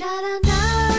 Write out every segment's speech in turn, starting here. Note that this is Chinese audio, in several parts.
影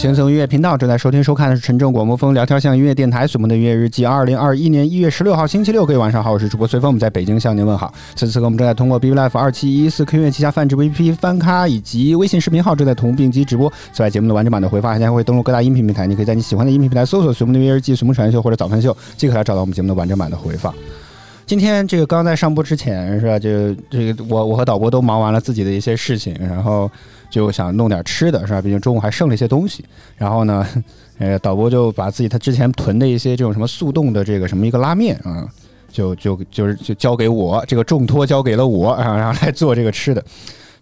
轻松音乐频道，正在收听收看的是陈正广播风聊天向音乐电台随梦的音乐日记，二零二一年一月十六号星期六，各位晚上好，我是主播随风，我们在北京向您问好。此时此刻我们正在通过 B Life 二七一四 Q 音乐旗下泛直播 APP 翻咖以及微信视频号正在同步并机直播。此外，节目的完整版的回放还将会登录各大音频平台，你可以在你喜欢的音频平台搜索“随梦的音乐日记”、“随梦传秀”或者“早饭秀”，即可来找到我们节目的完整版的回放。今天这个刚在上播之前是吧？就这个我我和导播都忙完了自己的一些事情，然后就想弄点吃的是吧？毕竟中午还剩了一些东西。然后呢，呃，导播就把自己他之前囤的一些这种什么速冻的这个什么一个拉面啊，就就就是就交给我，这个重托交给了我，啊 然后来做这个吃的。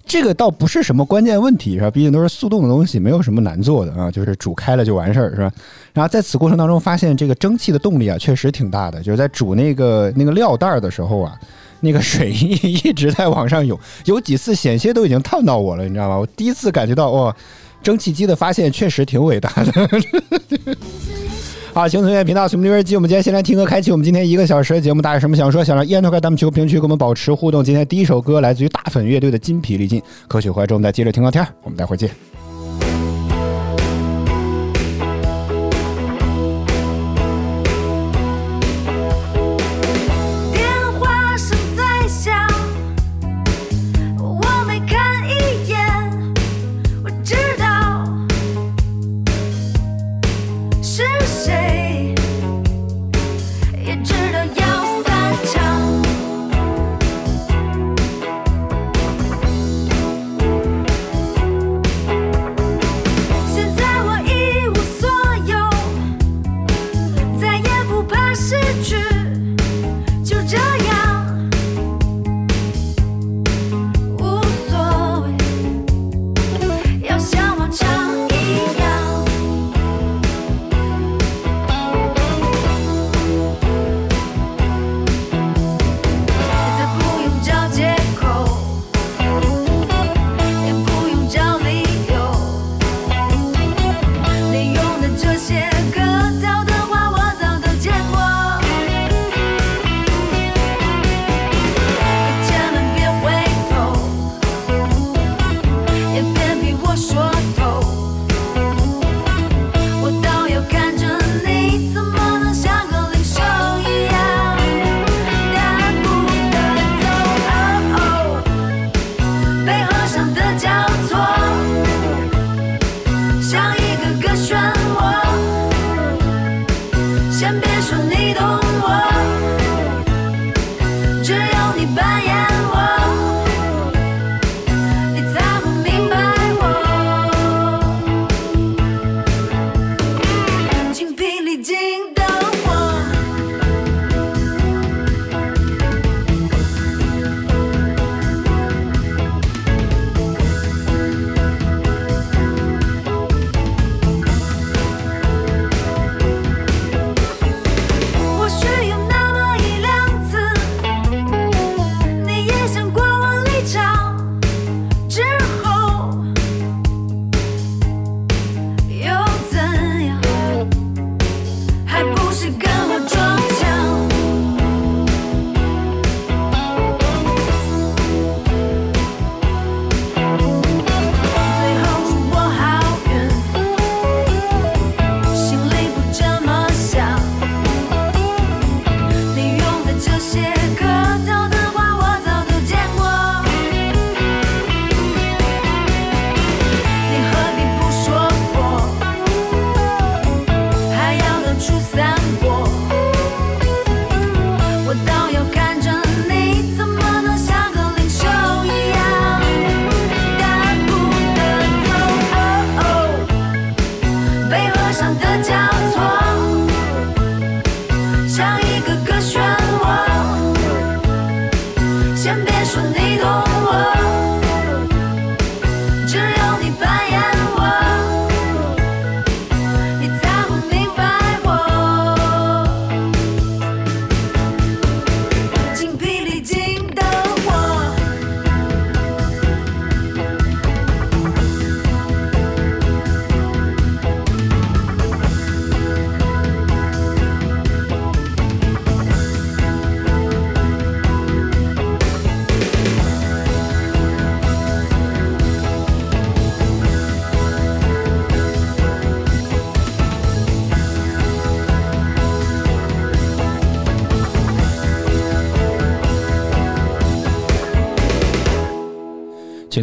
这个倒不是什么关键问题是吧？毕竟都是速冻的东西，没有什么难做的啊，就是煮开了就完事儿是吧？然后在此过程当中发现，这个蒸汽的动力啊，确实挺大的。就是在煮那个那个料袋儿的时候啊，那个水一 一直在往上涌，有几次险些都已经烫到我了，你知道吗？我第一次感觉到哇，蒸汽机的发现确实挺伟大的。好，轻松音乐频道随梦音乐机，我们今天先来听歌，开启我们今天一个小时的节目。大家有什么想说？想让烟头开弹幕区评论区跟我们保持互动。今天第一首歌来自于大粉乐队的《筋疲力尽》，歌曲回来之后我们再接着听歌天。我们待会儿见。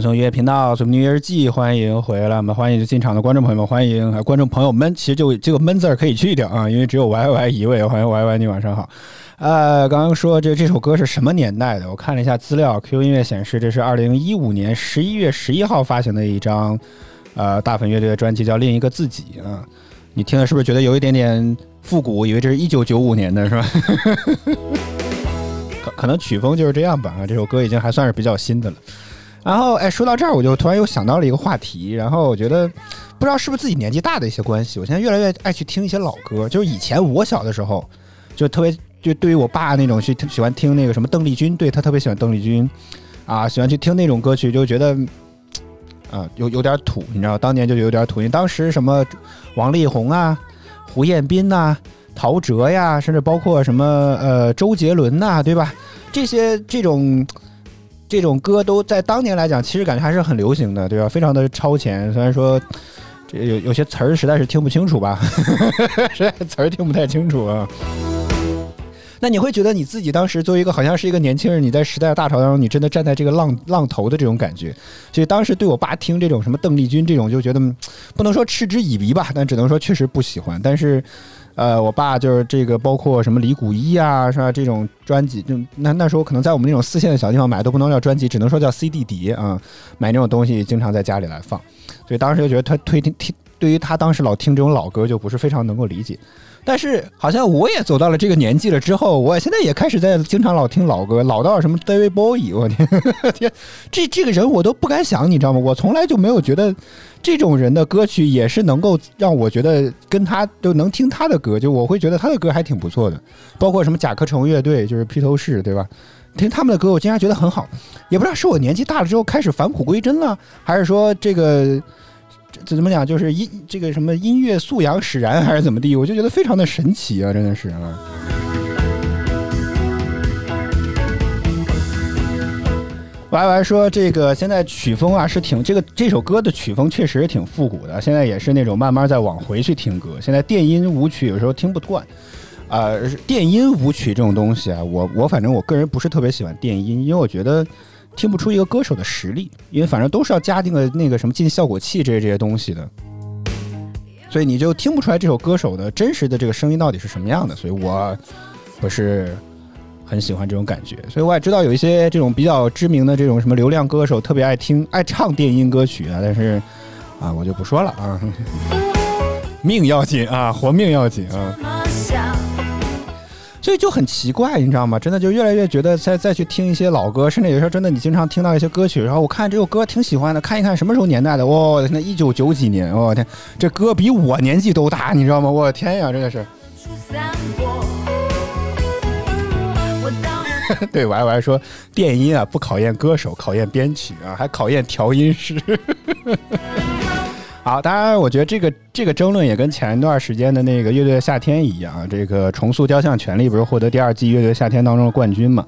轻松音乐频道《什么音乐日记》，欢迎回来，我们欢迎进场的观众朋友们，欢迎观众朋友们。其实就这个闷字儿可以去掉啊，因为只有 Y Y 一位。欢迎 Y Y，你晚上好。呃，刚刚说这这首歌是什么年代的？我看了一下资料，Q 音乐显示这是二零一五年十一月十一号发行的一张呃大粉乐队的专辑，叫《另一个自己》啊。你听。了是不是觉得有一点点复古？以为这是一九九五年的是吧？可可能曲风就是这样吧啊。这首歌已经还算是比较新的了。然后哎，说到这儿，我就突然又想到了一个话题。然后我觉得不知道是不是自己年纪大的一些关系，我现在越来越爱去听一些老歌。就是以前我小的时候，就特别就对于我爸那种去喜欢听那个什么邓丽君，对他特别喜欢邓丽君啊，喜欢去听那种歌曲，就觉得啊有有点土，你知道，当年就有点土。因为当时什么王力宏啊、胡彦斌呐、陶喆呀，甚至包括什么呃周杰伦呐，对吧？这些这种。这种歌都在当年来讲，其实感觉还是很流行的，对吧？非常的超前。虽然说这有有些词儿实在是听不清楚吧，实在词儿听不太清楚啊。那你会觉得你自己当时作为一个好像是一个年轻人，你在时代的大潮当中，你真的站在这个浪浪头的这种感觉。所以当时对我爸听这种什么邓丽君这种，就觉得不能说嗤之以鼻吧，但只能说确实不喜欢。但是。呃，我爸就是这个，包括什么李谷一啊，是吧？这种专辑，就那那时候可能在我们那种四线的小地方买都不能叫专辑，只能说叫 CD 碟啊。买那种东西，经常在家里来放，所以当时就觉得他推听听，对于他当时老听这种老歌，就不是非常能够理解。但是好像我也走到了这个年纪了之后，我现在也开始在经常老听老歌，老到什么 David Bowie，我天天，这这个人我都不敢想，你知道吗？我从来就没有觉得这种人的歌曲也是能够让我觉得跟他都能听他的歌，就我会觉得他的歌还挺不错的。包括什么甲壳虫乐队，就是披头士，对吧？听他们的歌，我竟然觉得很好，也不知道是我年纪大了之后开始返璞归真了，还是说这个。这怎么讲？就是音这个什么音乐素养使然，还是怎么地？我就觉得非常的神奇啊！真的是啊。白白说这个现在曲风啊是挺这个这首歌的曲风确实挺复古的，现在也是那种慢慢在往回去听歌。现在电音舞曲有时候听不惯，啊，电音舞曲这种东西啊，我我反正我个人不是特别喜欢电音，因为我觉得。听不出一个歌手的实力，因为反正都是要加那个那个什么进效果器这些这些东西的，所以你就听不出来这首歌手的真实的这个声音到底是什么样的。所以我不是很喜欢这种感觉。所以我也知道有一些这种比较知名的这种什么流量歌手特别爱听爱唱电音歌曲啊，但是啊我就不说了啊，命要紧啊，活命要紧啊。所以就很奇怪，你知道吗？真的就越来越觉得再再去听一些老歌，甚至有时候真的你经常听到一些歌曲，然后我看这首歌挺喜欢的，看一看什么时候年代的，我的天，一九九几年，我天，这歌比我年纪都大，你知道吗？我天呀，真的是。对，我还我还说电音啊，不考验歌手，考验编曲啊，还考验调音师。好，当然，我觉得这个这个争论也跟前一段时间的那个乐队的夏天一样，这个重塑雕像权利不是获得第二季乐队夏天当中的冠军嘛？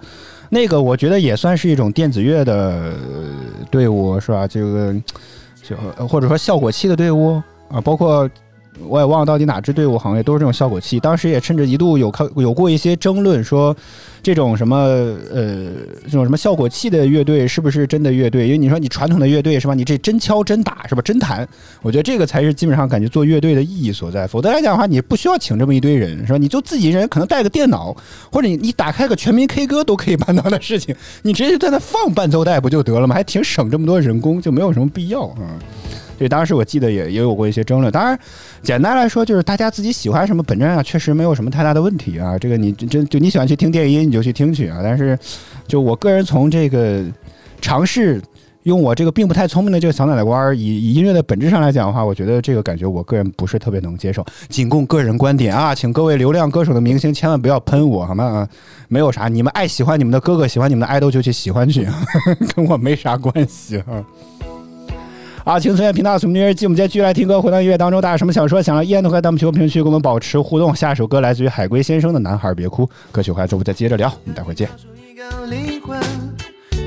那个我觉得也算是一种电子乐的队伍，是吧？这个就或者说效果器的队伍啊，包括。我也忘了到底哪支队伍行业都是这种效果器。当时也甚至一度有看有过一些争论，说这种什么呃这种什么效果器的乐队是不是真的乐队？因为你说你传统的乐队是吧？你这真敲真打是吧？真弹，我觉得这个才是基本上感觉做乐队的意义所在。否则来讲的话，你不需要请这么一堆人是吧？你就自己人可能带个电脑，或者你你打开个全民 K 歌都可以办到的事情，你直接就在那放伴奏带不就得了吗？还挺省这么多人工，就没有什么必要啊。对，当时我记得也也有过一些争论。当然，简单来说就是大家自己喜欢什么本质上确实没有什么太大的问题啊。这个你真就你喜欢去听电音，你就去听去啊。但是，就我个人从这个尝试用我这个并不太聪明的这个小脑袋瓜儿，以以音乐的本质上来讲的话，我觉得这个感觉我个人不是特别能接受。仅供个人观点啊，请各位流量歌手的明星千万不要喷我好吗？啊，没有啥，你们爱喜欢你们的哥哥，喜欢你们的爱豆就去喜欢去，跟我没啥关系啊。啊，轻松音乐频道，什么音乐？我们今天继续来听歌，回到音乐当中，大家什么想说？想要依然都可以弹幕区评论区跟我们保持互动。下一首歌来自于海龟先生的《男孩别哭》，歌曲回来之后再接着聊，我们待会儿见。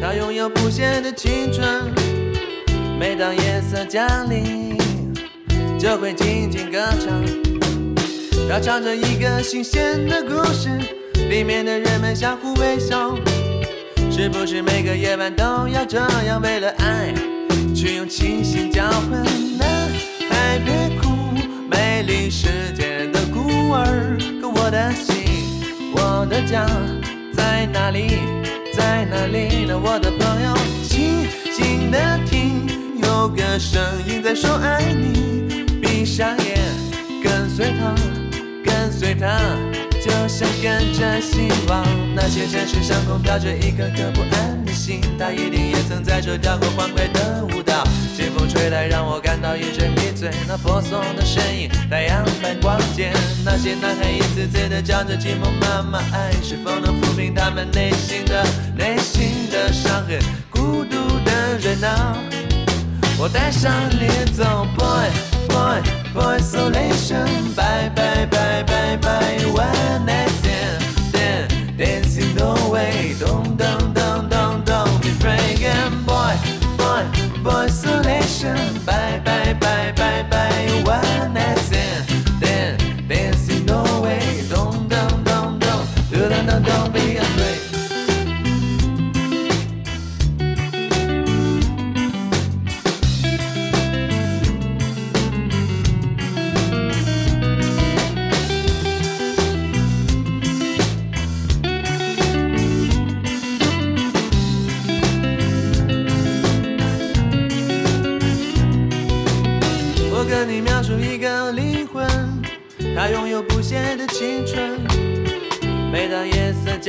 他拥有不懈的青春，每当夜色降临，就会静静歌唱，他唱着一个新鲜的故事，里面的人们相互微笑。是不是每个夜晚都要这样为了爱，去用清醒交换？男孩别哭，美丽世界的孤儿，可我的心，我的家在哪里？在哪里呢？我的朋友，静静的听，有个声音在说爱你。闭上眼，跟随他，跟随他。就像跟着希望，那些城市上空飘着一颗颗不安的心，它一定也曾在这跳过欢快的舞蹈。清风吹来，让我感到一阵迷醉。那婆娑的身影，太阳般光洁。那些男孩一次次的叫着寂寞妈妈，爱是否能抚平他们内心的内心的伤痕？孤独的人啊，我带上你走，boy。Boy, boy isolation. Bye, bye, bye, bye, bye. One night stand, then dancing no way. Don't, don't, don't, don't, don't be fragrant. Boy, boy, boy isolation. Bye, bye, bye, bye,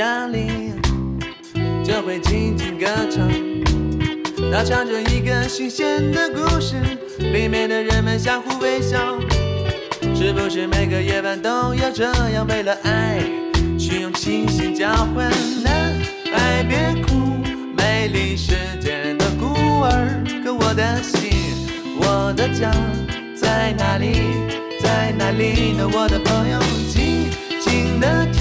家里，就会静静歌唱。它唱着一个新鲜的故事，里面的人们相互微笑。是不是每个夜晚都要这样为了爱，去用清醒交换？男孩别哭，美丽世界的孤儿。可我的心，我的家在哪里？在哪里呢？我的朋友，静静的听，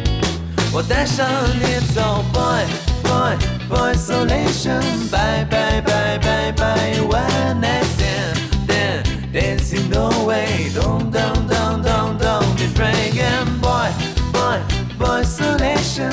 我带上你走，boy boy boy isolation, bye bye bye bye bye, one night stand, then dancing no way, don't don't don't don't don't be fragrant, boy boy boy isolation,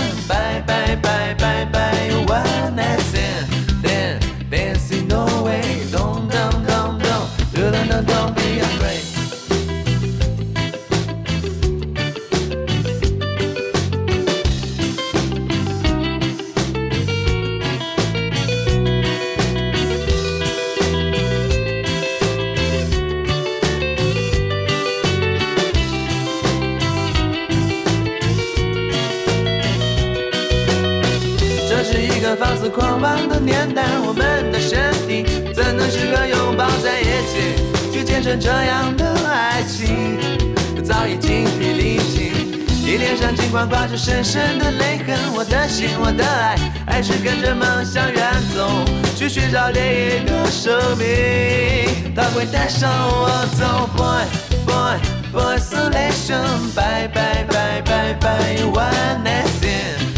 个放肆狂妄的年代，我们的身体怎能适合拥抱在一起，去见证这样的爱情？早已精疲力尽，你脸上尽管挂着深深的泪痕，我的心，我的爱，还是跟着梦想远走，去寻找另一个生命，它会带上我走，boy boy boy isolation, bye bye bye bye bye, one night stand.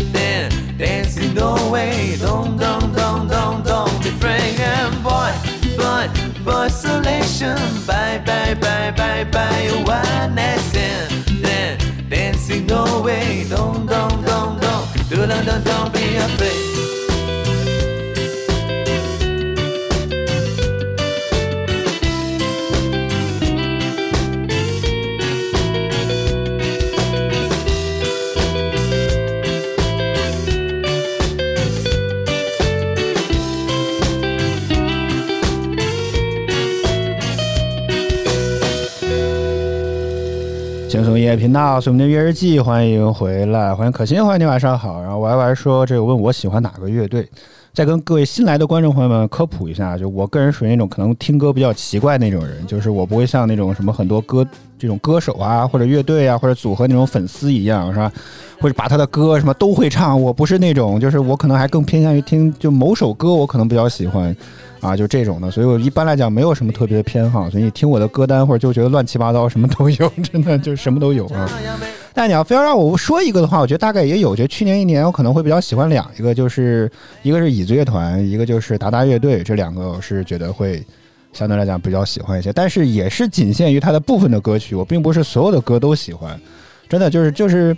Dancing no way. Don't don't don't don't don't be fragrant boy. Boy boy isolation bye bye bye bye bye oh, one night stand. Then dancing no way. Don't don't don't don't don't don't don't be afraid 频道，所以我们的乐日记，欢迎回来，欢迎可心，欢迎你，晚上好。然后 Y Y 说，这个问我喜欢哪个乐队，再跟各位新来的观众朋友们科普一下，就我个人属于那种可能听歌比较奇怪那种人，就是我不会像那种什么很多歌这种歌手啊，或者乐队啊，或者组合那种粉丝一样，是吧？或者把他的歌什么都会唱。我不是那种，就是我可能还更偏向于听就某首歌，我可能比较喜欢啊，就这种的。所以我一般来讲没有什么特别的偏好，所以你听我的歌单或者就觉得乱七八糟，什么都有，真的就什么都有啊。但你要非要让我说一个的话，我觉得大概也有。我觉得去年一年我可能会比较喜欢两一个，就是一个是椅子乐团，一个就是达达乐队，这两个我是觉得会相对来讲比较喜欢一些。但是也是仅限于它的部分的歌曲，我并不是所有的歌都喜欢。真的就是就是。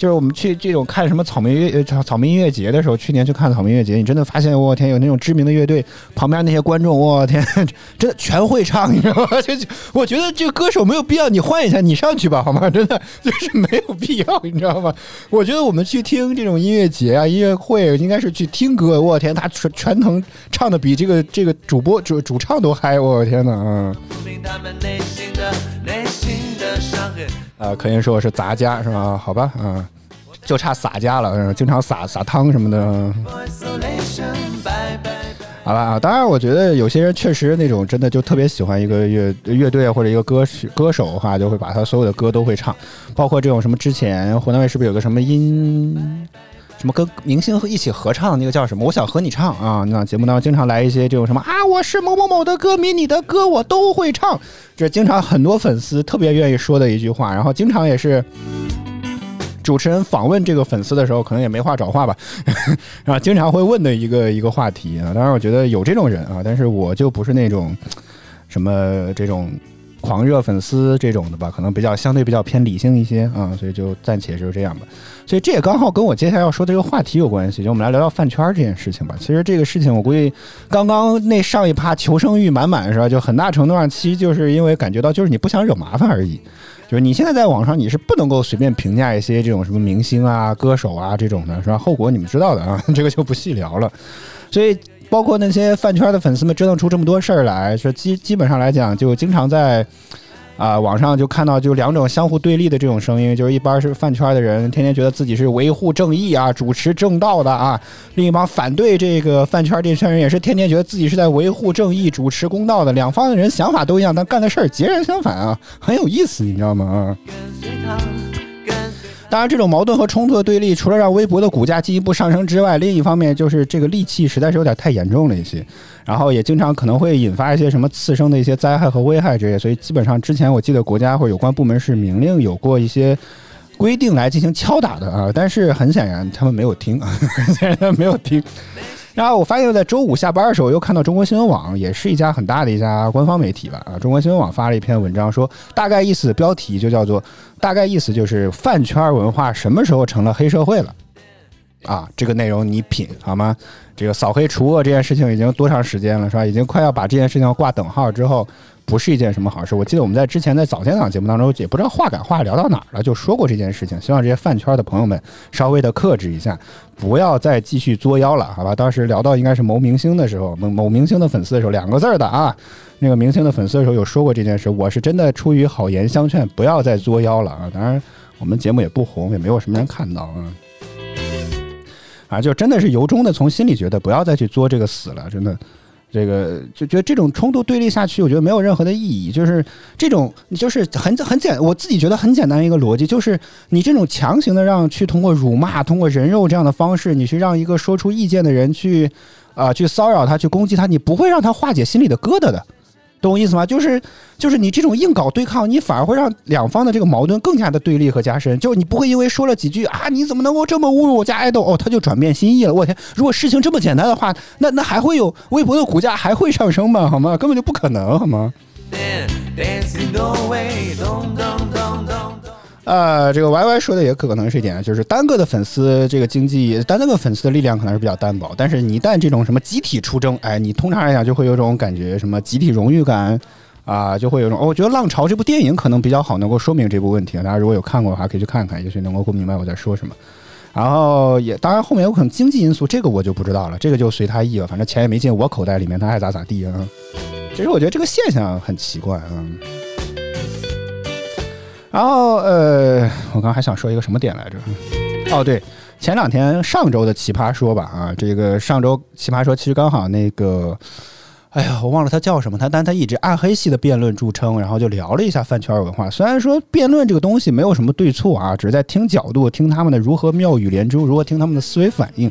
就是我们去这种看什么草莓乐草草莓音乐节的时候，去年去看草莓音乐节，你真的发现我天有那种知名的乐队，旁边那些观众，我天，真的全会唱，你知道吗？就就我觉得这个歌手没有必要，你换一下，你上去吧，好吗？真的就是没有必要，你知道吗？我觉得我们去听这种音乐节啊、音乐会，应该是去听歌。我天，他全全能唱的比这个这个主播主主唱都嗨，我天呐，嗯。呃，可以说我是杂家是吧？好吧，嗯，就差洒家了，经常洒洒汤什么的。好了啊，当然，我觉得有些人确实那种真的就特别喜欢一个乐乐队或者一个歌曲歌手的话，就会把他所有的歌都会唱，包括这种什么之前湖南卫视不是有个什么音。什么跟明星一起合唱那个叫什么？我想和你唱啊！那节目当中经常来一些这种什么啊，我是某某某的歌迷，你的歌我都会唱，这经常很多粉丝特别愿意说的一句话，然后经常也是。主持人访问这个粉丝的时候，可能也没话找话吧，然后经常会问的一个一个话题啊。当然，我觉得有这种人啊，但是我就不是那种什么这种狂热粉丝这种的吧，可能比较相对比较偏理性一些啊，所以就暂且就这样吧。所以这也刚好跟我接下来要说的这个话题有关系，就我们来聊聊饭圈这件事情吧。其实这个事情，我估计刚刚那上一趴求生欲满满是吧？就很大程度上其实就是因为感觉到就是你不想惹麻烦而已。就是你现在在网上你是不能够随便评价一些这种什么明星啊、歌手啊这种的，是吧？后果你们知道的啊，这个就不细聊了。所以包括那些饭圈的粉丝们折腾出这么多事儿来，说基基本上来讲，就经常在啊、网上就看到就两种相互对立的这种声音，就是一般是饭圈的人，天天觉得自己是维护正义啊、主持正道的啊；另一帮反对这个饭圈这圈人也是天天觉得自己是在维护正义、主持公道的。两方的人想法都一样，但干的事儿截然相反啊，很有意思，你知道吗？啊。当然，这种矛盾和冲突的对立，除了让微博的股价进一步上升之外，另一方面就是这个戾气实在是有点太严重了一些，然后也经常可能会引发一些什么次生的一些灾害和危害这些，所以基本上之前我记得国家或者有关部门是明令有过一些。规定来进行敲打的啊，但是很显然他们没有听，很显然他没有听。然后我发现，在周五下班的时候，又看到中国新闻网，也是一家很大的一家官方媒体吧，啊，中国新闻网发了一篇文章，说大概意思标题就叫做大概意思就是饭圈文化什么时候成了黑社会了。啊，这个内容你品好吗？这个扫黑除恶这件事情已经多长时间了，是吧？已经快要把这件事情挂等号之后，不是一件什么好事。我记得我们在之前在早间档节目当中，也不知道话赶话聊到哪儿了，就说过这件事情。希望这些饭圈的朋友们稍微的克制一下，不要再继续作妖了，好吧？当时聊到应该是某明星的时候，某某明星的粉丝的时候，两个字儿的啊，那个明星的粉丝的时候有说过这件事。我是真的出于好言相劝，不要再作妖了啊！当然，我们节目也不红，也没有什么人看到啊。啊，就真的是由衷的从心里觉得不要再去作这个死了，真的，这个就觉得这种冲突对立下去，我觉得没有任何的意义。就是这种，就是很很简，我自己觉得很简单一个逻辑，就是你这种强行的让去通过辱骂、通过人肉这样的方式，你去让一个说出意见的人去啊、去骚扰他、去攻击他，你不会让他化解心里的疙瘩的。懂我意思吗？就是就是你这种硬搞对抗，你反而会让两方的这个矛盾更加的对立和加深。就你不会因为说了几句啊，你怎么能够这么侮辱我家爱豆哦，他就转变心意了。我天，如果事情这么简单的话，那那还会有微博的股价还会上升吗？好吗？根本就不可能，好吗？呃，这个 Y Y 说的也可能是一点，就是单个的粉丝这个经济，单个粉丝的力量可能是比较单薄，但是你一旦这种什么集体出征，哎，你通常来讲就会有种感觉，什么集体荣誉感啊，就会有种、我觉得《浪潮》这部电影可能比较好，能够说明这部问题。大家如果有看过的话，可以去看看，也许能够不明白我在说什么。然后也当然后面有可能经济因素，这个我就不知道了，这个就随他意了，反正钱也没进我口袋里面，他爱咋咋地啊。其实我觉得这个现象很奇怪啊。然后呃，我刚刚还想说一个什么点来着？哦，对，前两天上周的奇葩说吧，啊，这个上周奇葩说其实刚好那个哎呀，我忘了他叫什么，他但他一直暗黑系的辩论著称，然后就聊了一下饭圈文化。虽然说辩论这个东西没有什么对错啊，只是在听角度，听他们的如何妙语连珠，如何听他们的思维反应。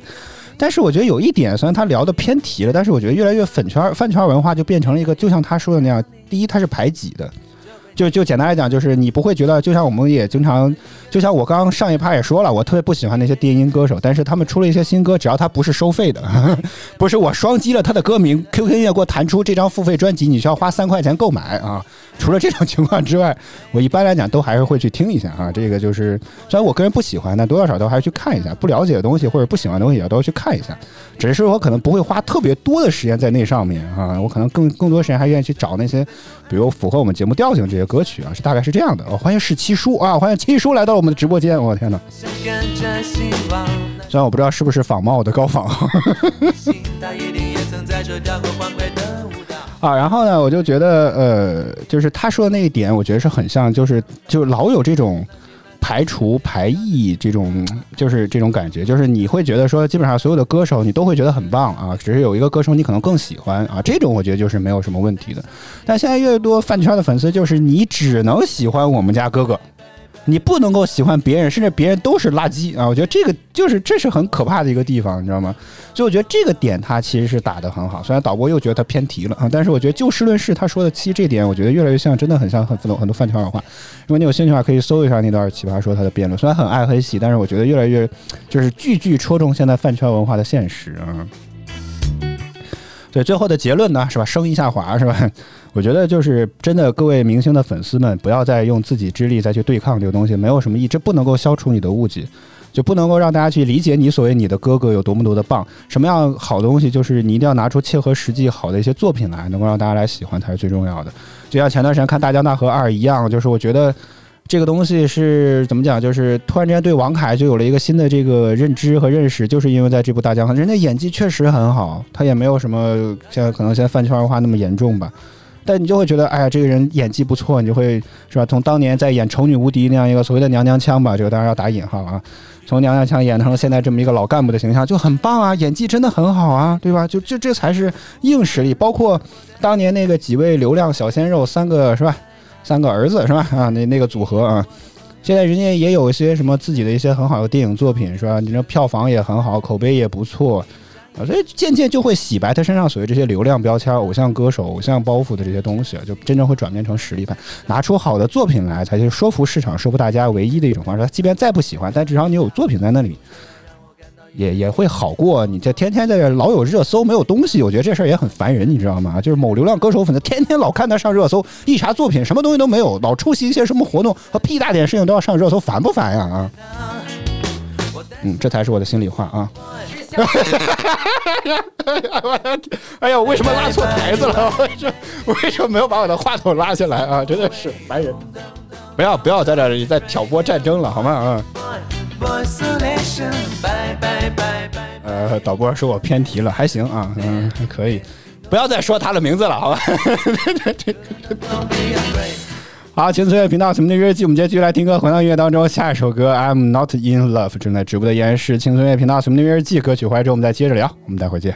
但是我觉得有一点，虽然他聊的偏题了，但是我觉得越来越粉圈饭圈文化就变成了一个，就像他说的那样，第一它是排挤的。就就简单来讲，就是你不会觉得，就像我们也经常，就像我刚刚上一趴也说了，我特别不喜欢那些电音歌手，但是他们出了一些新歌，只要他不是收费的，不是我双击了他的歌名，QQ 音乐给我弹出这张付费专辑，你需要花三块钱购买啊。除了这种 情况之外，我一般来讲都还是会去听一下啊。这个就是虽然我个人不喜欢，但多多少少都还是去看一下。不了解的东西或者不喜欢的东西也都要去看一下。只是我可能不会花特别多的时间在那上面啊，我可能更更多时间还愿意去找那些，比如符合我们节目调性这些歌曲啊，是大概是这样的。哦，欢迎十七叔啊，欢迎七叔来到我们的直播间。我天哪！虽然我不知道是不是仿冒我的高仿。啊，然后呢，我就觉得，呃，就是他说的那一点，我觉得是很像，就是就老有这种排除排异这种，就是这种感觉，就是你会觉得说，基本上所有的歌手你都会觉得很棒啊，只是有一个歌手你可能更喜欢啊，这种我觉得就是没有什么问题的。但现在越多饭圈的粉丝，就是你只能喜欢我们家哥哥。你不能够喜欢别人，甚至别人都是垃圾啊！我觉得这个就是这是很可怕的一个地方，你知道吗？所以我觉得这个点他其实是打得很好。虽然导播又觉得他偏题了啊，但是我觉得就事论事，他说的其实这点，我觉得越来越像，真的很像很很多饭圈文化。如果你有兴趣的话，可以搜一下那段奇葩说他的辩论，虽然很爱很喜，但是我觉得越来越就是句句戳中现在饭圈文化的现实啊。对，最后的结论呢，是吧？声音下滑，是吧？我觉得就是真的，各位明星的粉丝们，不要再用自己之力再去对抗这个东西，没有什么意义，这不能够消除你的误解，就不能够让大家去理解你所谓你的哥哥有多么多的棒。什么样好东西，就是你一定要拿出切合实际好的一些作品来，能够让大家来喜欢才是最重要的。就像前段时间看《大江大河二》一样，就是我觉得这个东西是怎么讲，就是突然之间对王凯就有了一个新的这个认知和认识，就是因为在这部《大江河》，人家演技确实很好，他也没有什么像可能现在饭圈文化那么严重吧。但你就会觉得，哎呀，这个人演技不错，你就会是吧？从当年在演《丑女无敌》那样一个所谓的娘娘腔吧，这个当然要打引号啊，从娘娘腔演成了现在这么一个老干部的形象，就很棒啊，演技真的很好啊，对吧？就就这才是硬实力。包括当年那个几位流量小鲜肉，三个是吧？三个儿子是吧？啊，那那个组合啊，现在人家也有一些什么自己的一些很好的电影作品是吧？你这票房也很好，口碑也不错。啊，所以渐渐就会洗白他身上所谓这些流量标签、偶像歌手、偶像包袱的这些东西，就真正会转变成实力派，拿出好的作品来，才是说服市场、说服大家唯一的一种方式。他即便再不喜欢，但至少你有作品在那里，也也会好过你这天天在这老有热搜没有东西。我觉得这事儿也很烦人，你知道吗？就是某流量歌手粉丝天天老看他上热搜，一查作品什么东西都没有，老出席一些什么活动和屁大点事情都要上热搜，烦不烦呀？啊，嗯，这才是我的心里话啊。哎呀，我为什么拉错台子了？为什为什么没有把我的话筒拉下来啊？真的是烦人！不要不要在这里再挑拨战争了，好吗？啊。呃，导播说我偏题了，还行啊，嗯，还可以。不要再说他的名字了，好吧？好，青春音乐频道《什么的日记》，我们接着继续来听歌。回到音乐当中，下一首歌《I'm Not in Love》正在直播的依然是青春音乐频道《什么的日记》歌曲。回来之后我们再接着聊，我们待会儿见。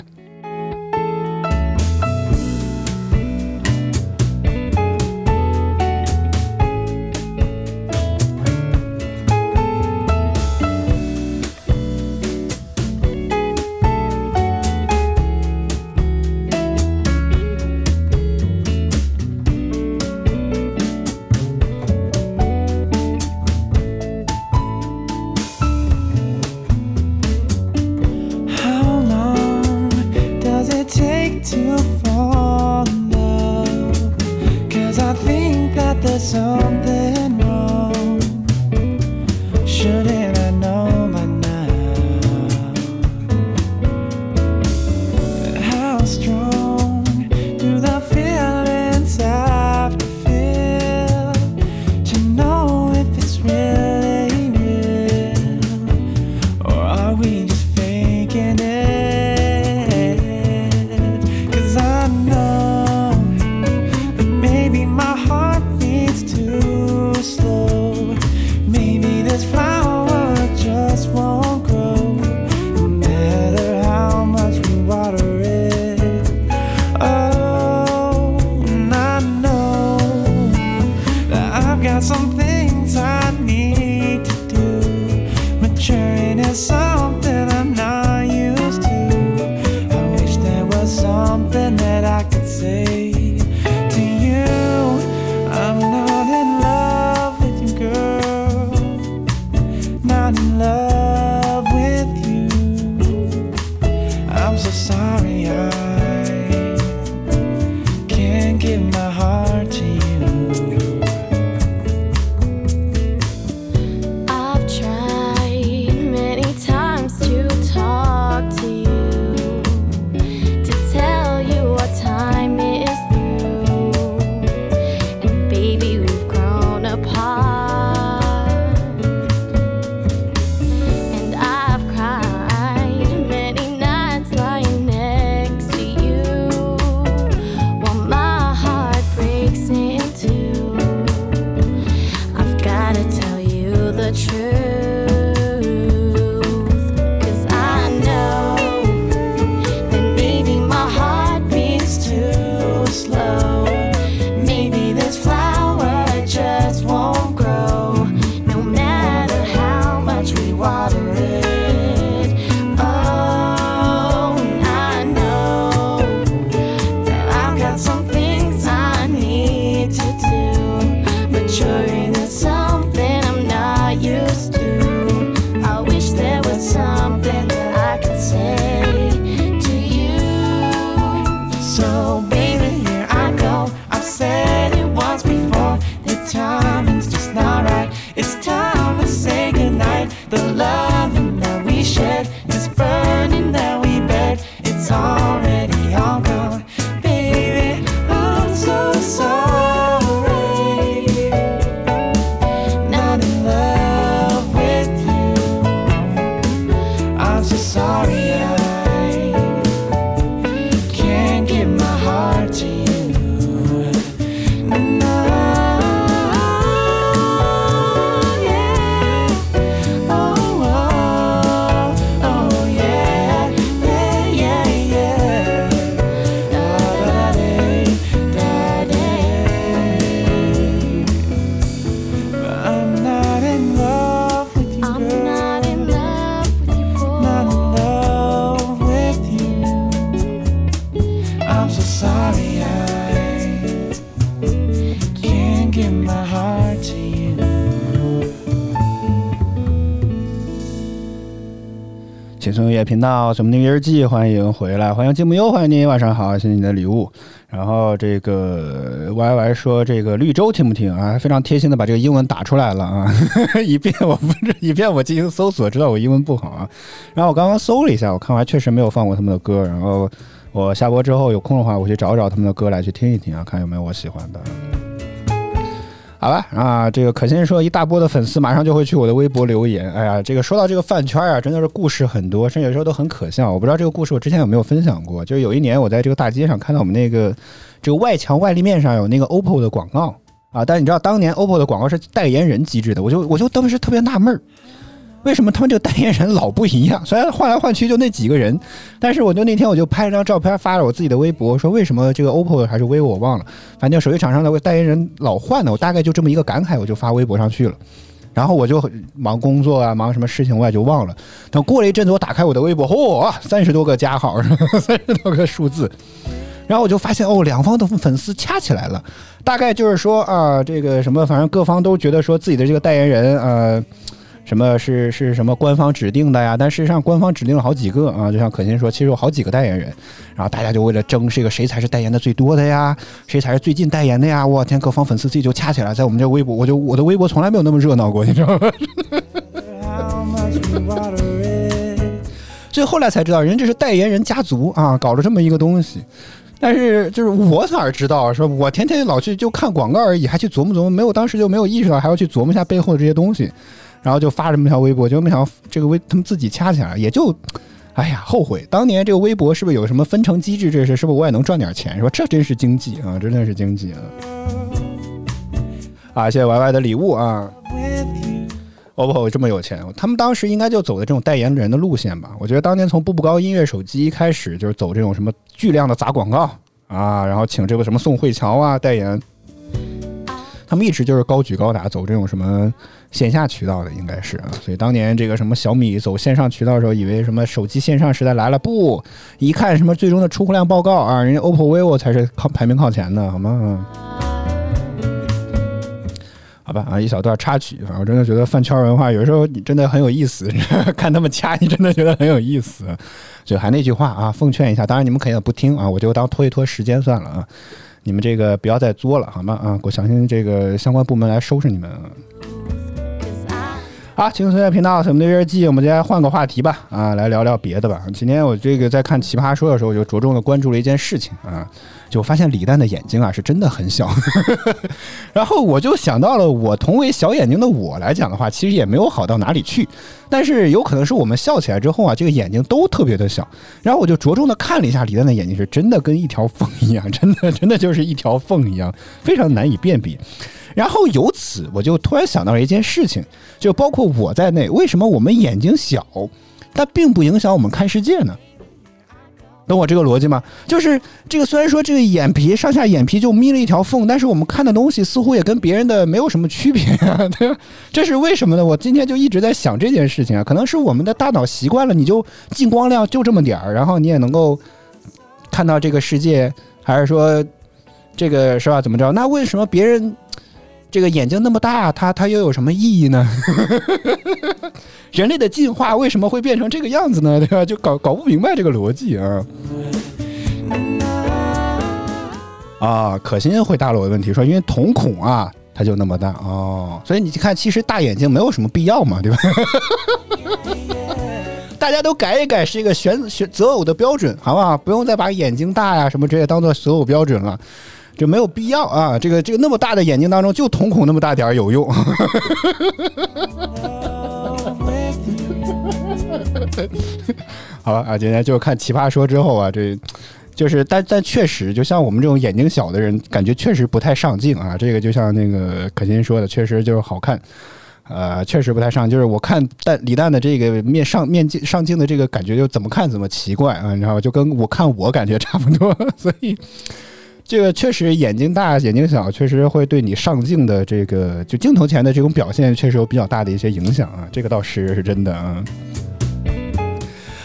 轻松音乐频道《什么音乐日记》，欢迎回来，欢迎金木优，欢迎您，晚上好，谢谢你的礼物。然后这个 Y Y 说这个绿洲听不听啊？非常贴心的把这个英文打出来了啊，以便我不是以便我进行搜索，知道我英文不好啊。然后我刚刚搜了一下，我看我还确实没有放过他们的歌，然后我下播之后有空的话，我去找找他们的歌来去听一听啊，看有没有我喜欢的。好吧，啊，这个可心说一大波的粉丝马上就会去我的微博留言。哎呀，这个说到这个饭圈啊，真的是故事很多，甚至有时候都很可笑。我不知道这个故事我之前有没有分享过，就是有一年我在这个大街上看到我们那个这个外墙外立面上有那个 OPPO 的广告啊，但是你知道当年 OPPO 的广告是代言人机制的，我就我就当时特别纳闷儿。为什么他们这个代言人老不一样？虽然换来换去就那几个人，但是我就那天我就拍了张照片发了我自己的微博，说为什么这个 OPPO 还是 vivo 我忘了，反正手机厂商的代言人老换的，我大概就这么一个感慨，我就发微博上去了。然后我就忙工作啊，忙什么事情我也就忘了。等过了一阵子，我打开我的微博，嚯，三十多个加号，三十多个数字，然后我就发现哦，两方的粉丝掐起来了。大概就是说啊，这个什么，反正各方都觉得说自己的这个代言人，呃。什么是是什么官方指定的呀？但事实上，官方指定了好几个啊，就像可心说，其实有好几个代言人，然后大家就为了争这个谁才是代言的最多的呀，谁才是最近代言的呀？我天，各方粉丝自己就掐起来，在我们这微博，我就我的微博从来没有那么热闹过，你知道吗？How much we water it? 所以后来才知道，人这是代言人家族啊，搞了这么一个东西。但是就是我哪知道？说我天天老去就看广告而已，还去琢磨琢磨，没有当时就没有意识到还要去琢磨一下背后的这些东西，然后就发这么条微博，结果没想到这个微他们自己掐起来，也就，哎呀后悔当年这个微博是不是有什么分成机制？这是是不是我也能赚点钱？说这真是经济啊，真的是经济啊！啊，谢谢 Y Y 的礼物啊。With you. OPPO 这么有钱，他们当时应该就走的这种代言人的路线吧？我觉得当年从步步高音乐手机开始，就是走这种什么巨量的砸广告啊，然后请这个什么宋慧乔啊代言，他们一直就是高举高打，走这种什么线下渠道的，应该是啊。所以当年这个什么小米走线上渠道的时候，以为什么手机线上时代来了，不，一看什么最终的出货量报告啊，人家 OPPO、vivo 才是靠排名靠前的，好吗？好吧啊，一小段插曲啊，我真的觉得饭圈文化有时候你真的很有意思，看他们掐你真的觉得很有意思。就还那句话啊，奉劝一下，当然你们肯定不听啊，我就当拖一拖时间算了啊。你们这个不要再作了，好吗？啊，我相信这个相关部门来收拾你们。好，轻松学频道，什么的日记，我们今天换个话题吧，啊，来聊聊别的吧。今天我这个在看《奇葩说》的时候，我就着重的关注了一件事情啊，就发现李诞的眼睛啊是真的很小，然后我就想到了，我同为小眼睛的我来讲的话，其实也没有好到哪里去，但是有可能是我们笑起来之后啊，这个眼睛都特别的小，然后我就着重的看了一下李诞的眼睛，是真的跟一条缝一样，真的真的就是一条缝一样，非常难以辨别。然后由此，我就突然想到了一件事情，就包括我在内，为什么我们眼睛小，但并不影响我们看世界呢？懂我这个逻辑吗？就是这个，虽然说这个眼皮上下眼皮就眯了一条缝，但是我们看的东西似乎也跟别人的没有什么区别啊，对吧？这是为什么呢？我今天就一直在想这件事情啊，可能是我们的大脑习惯了，你就进光量就这么点儿，然后你也能够看到这个世界，还是说这个是吧？怎么着？那为什么别人？这个眼睛那么大，它它又有什么意义呢？人类的进化为什么会变成这个样子呢？对吧？就搞搞不明白这个逻辑啊！啊，可心回答了我的问题，说因为瞳孔啊，它就那么大哦，所以你看，其实大眼睛没有什么必要嘛，对吧？大家都改一改是一个选选择偶的标准，好不好？不用再把眼睛大呀什么这些当做择偶标准了。这没有必要啊！这个这个那么大的眼睛当中，就瞳孔那么大点儿有用。好了啊，今天就看《奇葩说》之后啊，这就是但但确实，就像我们这种眼睛小的人，感觉确实不太上镜啊。这个就像那个可心说的，确实就是好看，呃，确实不太上。就是我看但李诞的这个面上面镜上镜的这个感觉，就怎么看怎么奇怪啊，你知道吗？就跟我看我感觉差不多，所以。这个确实眼睛大眼睛小，确实会对你上镜的这个就镜头前的这种表现，确实有比较大的一些影响啊。这个倒是是真的啊。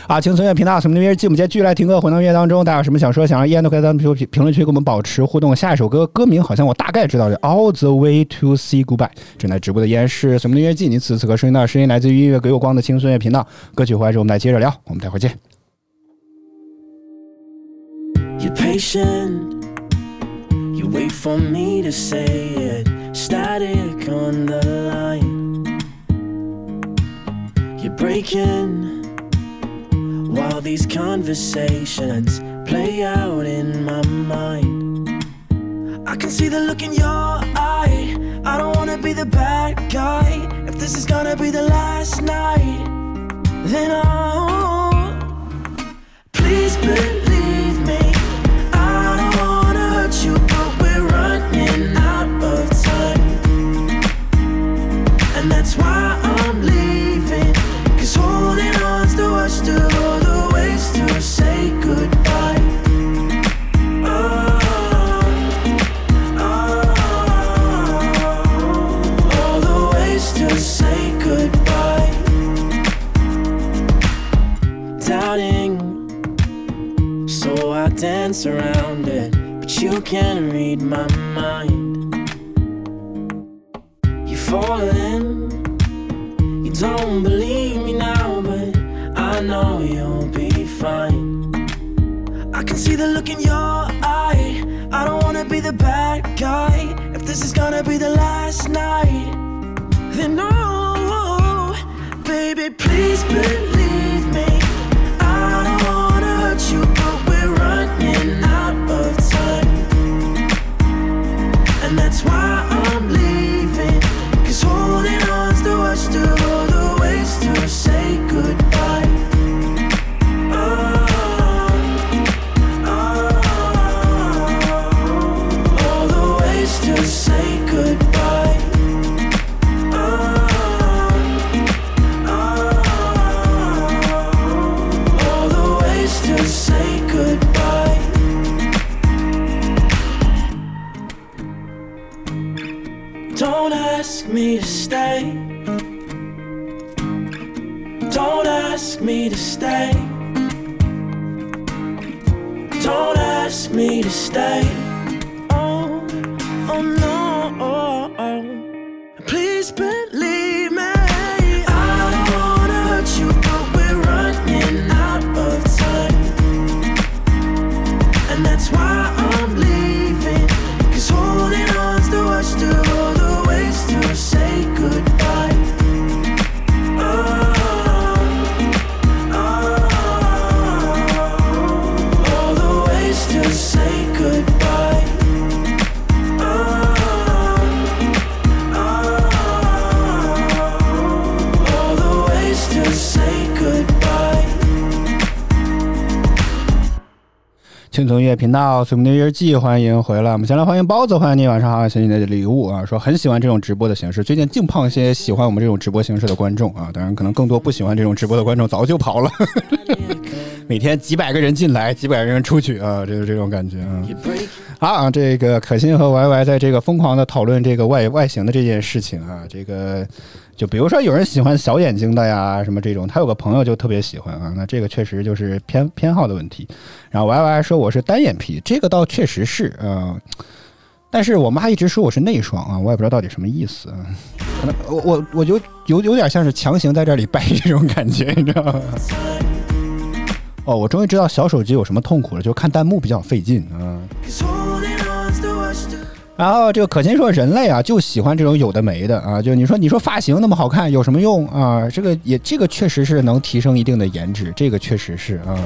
啊，轻松乐频道，什么音乐季，我们今天继续来听歌，回到音乐当中，大家有什么想说、想让依然都可以在评评论区跟我们保持互动。下一首歌歌名好像我大概知道，是《All the Way to Say Goodbye》。正在直播的依然是什么音乐季，你此时此刻收听到的声音来自于音乐给我光的轻松乐频道。歌曲回来之后，我们再接着聊，我们待会儿见。you patient. You wait for me to say it. Static on the line. You're breaking while these conversations play out in my mind. I can see the look in your eye. I don't wanna be the bad guy. If this is gonna be the last night, then I'll please believe me. I don't wanna hurt you, but we're running out of time. And that's why I'm leaving. Cause holding on's the worst of dance around it, but you can't read my mind. You're falling, you don't believe me now, but I know you'll be fine. I can see the look in your eye. I don't wanna be the bad guy. If this is gonna be the last night, then no, baby, please believe 轻松音乐频道，随我们的日记，欢迎回来。我们先来欢迎包子，欢迎你，晚上好，谢谢你的礼物啊，说很喜欢这种直播的形式。最近净碰一些喜欢我们这种直播形式的观众啊，当然可能更多不喜欢这种直播的观众早就跑了。每天几百个人进来，几百个人出去啊，就是这种感觉啊。好啊，这个可心和 Y Y 在这个疯狂的讨论这个外外形的这件事情啊，这个就比如说有人喜欢小眼睛的呀，什么这种，他有个朋友就特别喜欢啊，那这个确实就是偏偏好的问题。然后 Y Y 说我是单眼皮，这个倒确实是啊、但是我妈一直说我是内双啊，我也不知道到底什么意思啊，可能我我我就有有点像是强行在这里掰这种感觉，你知道吗？哦，我终于知道小手机有什么痛苦了，就看弹幕比较费劲啊。然后这个可心说，人类啊就喜欢这种有的没的啊，就你说你说发型那么好看有什么用啊？这个也这个确实是能提升一定的颜值，这个确实是啊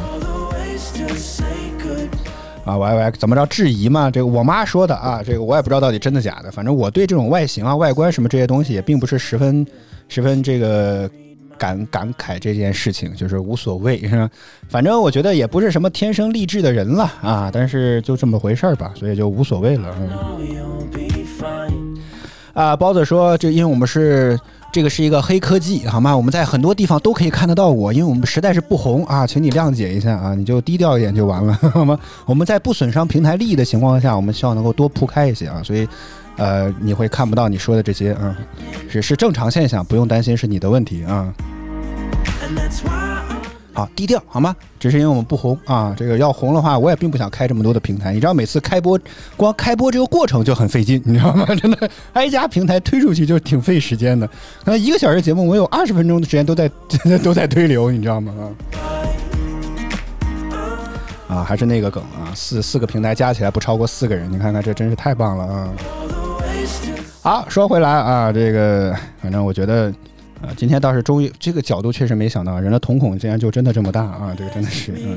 啊喂喂，怎么着质疑嘛？这个我妈说的啊，这个我也不知道到底真的假的，反正我对这种外形啊、外观什么这些东西也并不是十分十分这个。感感慨这件事情就是无所谓，是吧？反正我觉得也不是什么天生丽质的人了啊，但是就这么回事儿吧，所以就无所谓了。嗯啊，包子说，这因为我们是这个是一个黑科技，好吗？我们在很多地方都可以看得到我，因为我们实在是不红啊，请你谅解一下啊，你就低调一点就完了，好吗？我们在不损伤平台利益的情况下，我们希望能够多铺开一些啊，所以。呃，你会看不到你说的这些，嗯，是是正常现象，不用担心是你的问题啊。好低调好吗？只是因为我们不红啊。这个要红的话，我也并不想开这么多的平台。你知道，每次开播，光开播这个过程就很费劲，你知道吗？真的，挨家平台推出去就挺费时间的。可能一个小时节目，我有二十分钟的时间都在 都在推流，你知道吗？啊，啊，还是那个梗啊，四四个平台加起来不超过四个人，你看看这真是太棒了啊！好，说回来啊，这个反正我觉得。啊，今天倒是终于这个角度确实没想到，人的瞳孔竟然就真的这么大啊！这个真的是，嗯，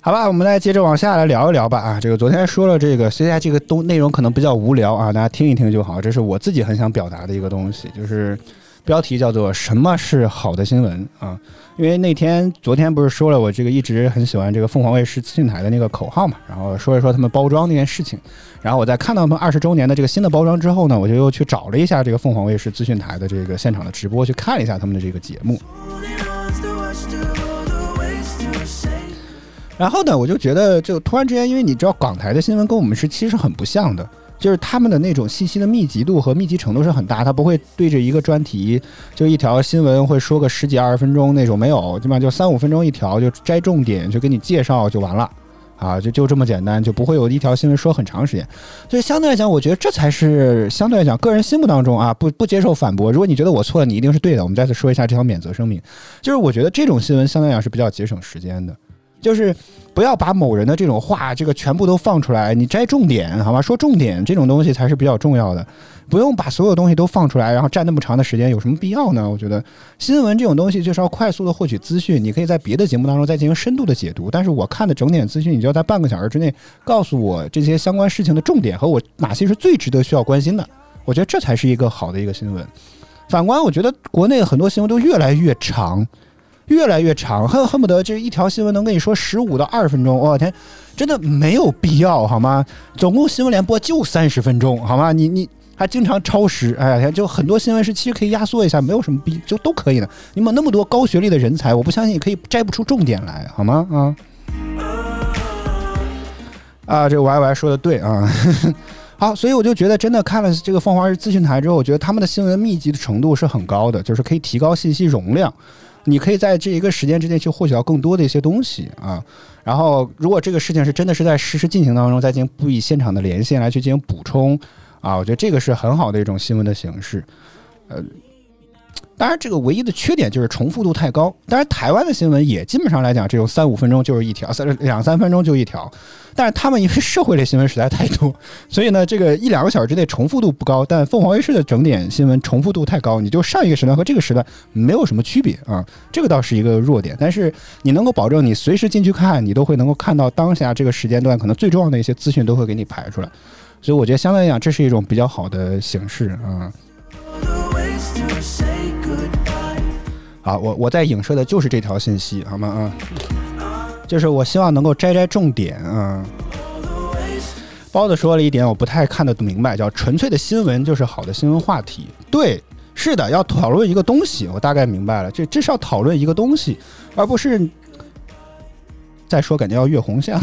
好吧，我们再接着往下来聊一聊吧啊！这个昨天说了这个，现在这个东内容可能比较无聊啊，大家听一听就好。这是我自己很想表达的一个东西，就是标题叫做“什么是好的新闻”啊。因为那天昨天不是说了我这个一直很喜欢这个凤凰卫视资讯台的那个口号嘛，然后说一说他们包装那件事情，然后我在看到他们二十周年的这个新的包装之后呢，我就又去找了一下这个凤凰卫视资讯台的这个现场的直播，去看了一下他们的这个节目，然后呢，我就觉得就突然之间，因为你知道港台的新闻跟我们是其实很不像的。就是他们的那种信息的密集度和密集程度是很大，他不会对着一个专题就一条新闻会说个十几二十分钟那种，没有，基本上就三五分钟一条，就摘重点，就给你介绍就完了，啊，就就这么简单，就不会有一条新闻说很长时间。所以相对来讲，我觉得这才是相对来讲个人心目当中啊，不不接受反驳。如果你觉得我错了，你一定是对的。我们再次说一下这条免责声明，就是我觉得这种新闻相对来讲是比较节省时间的。就是不要把某人的这种话，这个全部都放出来，你摘重点，好吧？说重点这种东西才是比较重要的，不用把所有东西都放出来，然后占那么长的时间，有什么必要呢？我觉得新闻这种东西就是要快速的获取资讯，你可以在别的节目当中再进行深度的解读，但是我看的整点资讯，你就要在半个小时之内告诉我这些相关事情的重点和我哪些是最值得需要关心的，我觉得这才是一个好的一个新闻。反观，我觉得国内很多新闻都越来越长。越来越长，恨恨不得这一条新闻能跟你说十五到二十分钟，我天，真的没有必要好吗？总共新闻联播就三十分钟，好吗？你你还经常超时，哎呀，就很多新闻是其实可以压缩一下，没有什么必就都可以的。你们那么多高学历的人才，我不相信你可以摘不出重点来，好吗？啊啊，这个 Y Y 说的对啊，好，所以我就觉得真的看了这个凤凰日资讯台之后，我觉得他们的新闻密集的程度是很高的，就是可以提高信息容量。你可以在这一个时间之内去获取到更多的一些东西啊，然后如果这个事情是真的是在实时进行当中，再进行不以现场的连线来去进行补充啊，我觉得这个是很好的一种新闻的形式，呃。当然，这个唯一的缺点就是重复度太高。当然，台湾的新闻也基本上来讲，这种三五分钟就是一条，三两三分钟就一条。但是他们因为社会类新闻实在太多，所以呢，这个一两个小时之内重复度不高。但凤凰卫视的整点新闻重复度太高，你就上一个时段和这个时段没有什么区别啊，这个倒是一个弱点。但是你能够保证你随时进去看，你都会能够看到当下这个时间段可能最重要的一些资讯都会给你排出来。所以我觉得相对来讲，这是一种比较好的形式啊。好，我我在影射的就是这条信息，好吗？啊，就是我希望能够摘摘重点啊。包子说了一点，我不太看得明白，叫纯粹的新闻就是好的新闻话题。对，是的，要讨论一个东西，我大概明白了，这这是要讨论一个东西，而不是再说感觉要越红线了。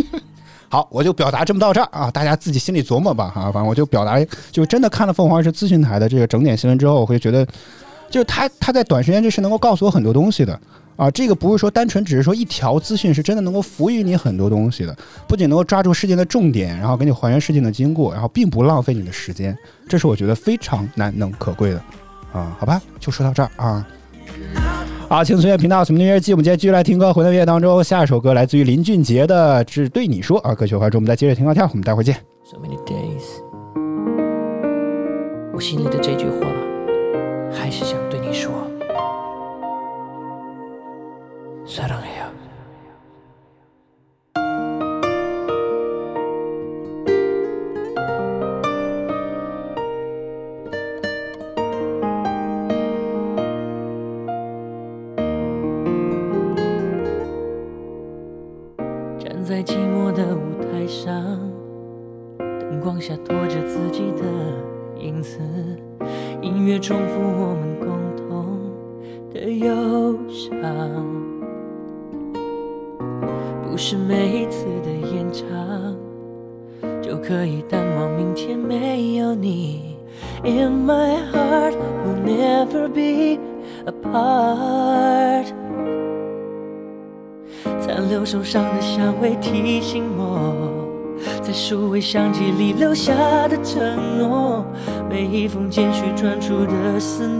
好，我就表达这么到这儿啊，大家自己心里琢磨吧哈。反正我就表达，就真的看了凤凰是资讯台的这个整点新闻之后，我会觉得。就是他，他在短时间之是能够告诉我很多东西的啊。这个不是说单纯只是说一条资讯是真的能够赋予你很多东西的，不仅能够抓住事件的重点，然后给你还原事件的经过，然后并不浪费你的时间，这是我觉得非常难能可贵的啊。好吧，就说到这儿啊。好，轻松音乐频道，什么音乐季？我们接着继续来听歌。回到音乐当中，下一首歌来自于林俊杰的《只对你说》啊。歌曲完之后，我们再接着听歌跳。我们待会儿见。So many days，我心里的这句话。还是想对你说，사랑해요。 住的思念。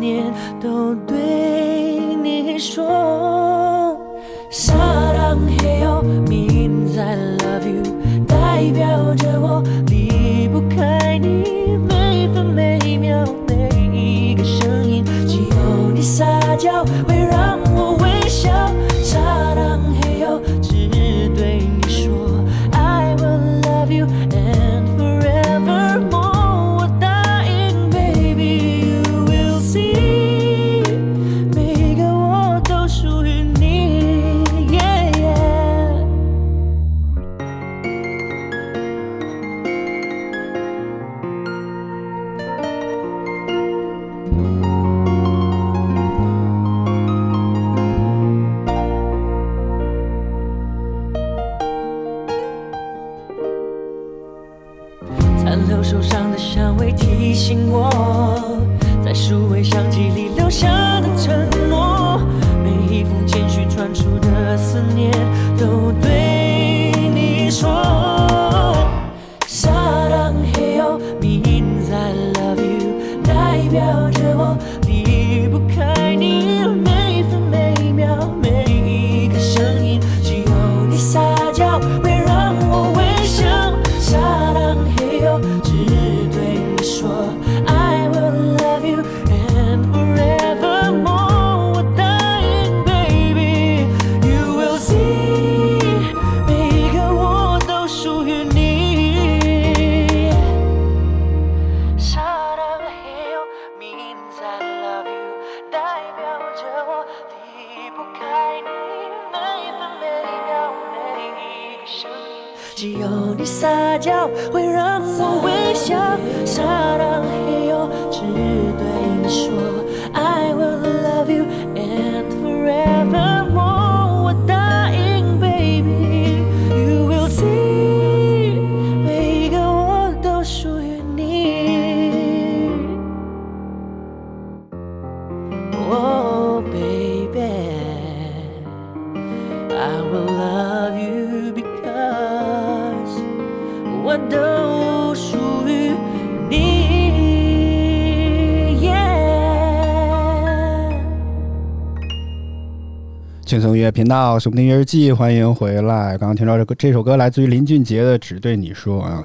频道，熊听音日记，欢迎回来。刚刚听到这个这首歌来自于林俊杰的《只对你说》啊。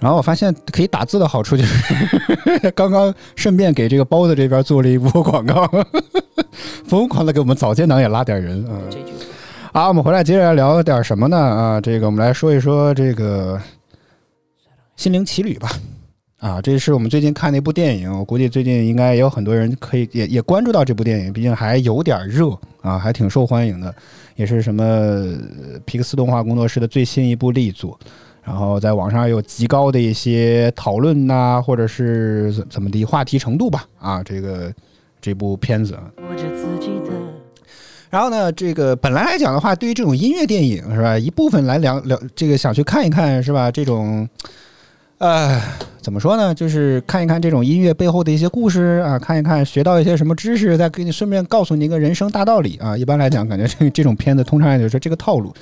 然后我发现可以打字的好处就是，刚刚顺便给这个包子这边做了一波广告，疯狂的给我们早间档也拉点人啊。好，我们回来接着来聊点什么呢？啊，这个我们来说一说这个《心灵奇旅》吧。啊，这是我们最近看的一部电影，我估计最近应该也有很多人可以也也关注到这部电影，毕竟还有点热啊，还挺受欢迎的，也是什么呃皮克斯动画工作室的最新一部力作。然后在网上有极高的一些讨论呐、或者是怎怎么的话题程度吧。啊，这个这部片子啊。然后呢，这个本来来讲的话，对于这种音乐电影是吧，一部分来聊聊这个想去看一看是吧？这种，呃，怎么说呢？就是看一看这种音乐背后的一些故事啊，看一看学到一些什么知识，再给你顺便告诉你一个人生大道理啊。一般来讲，感觉这 这种片子通常也就是这个套路。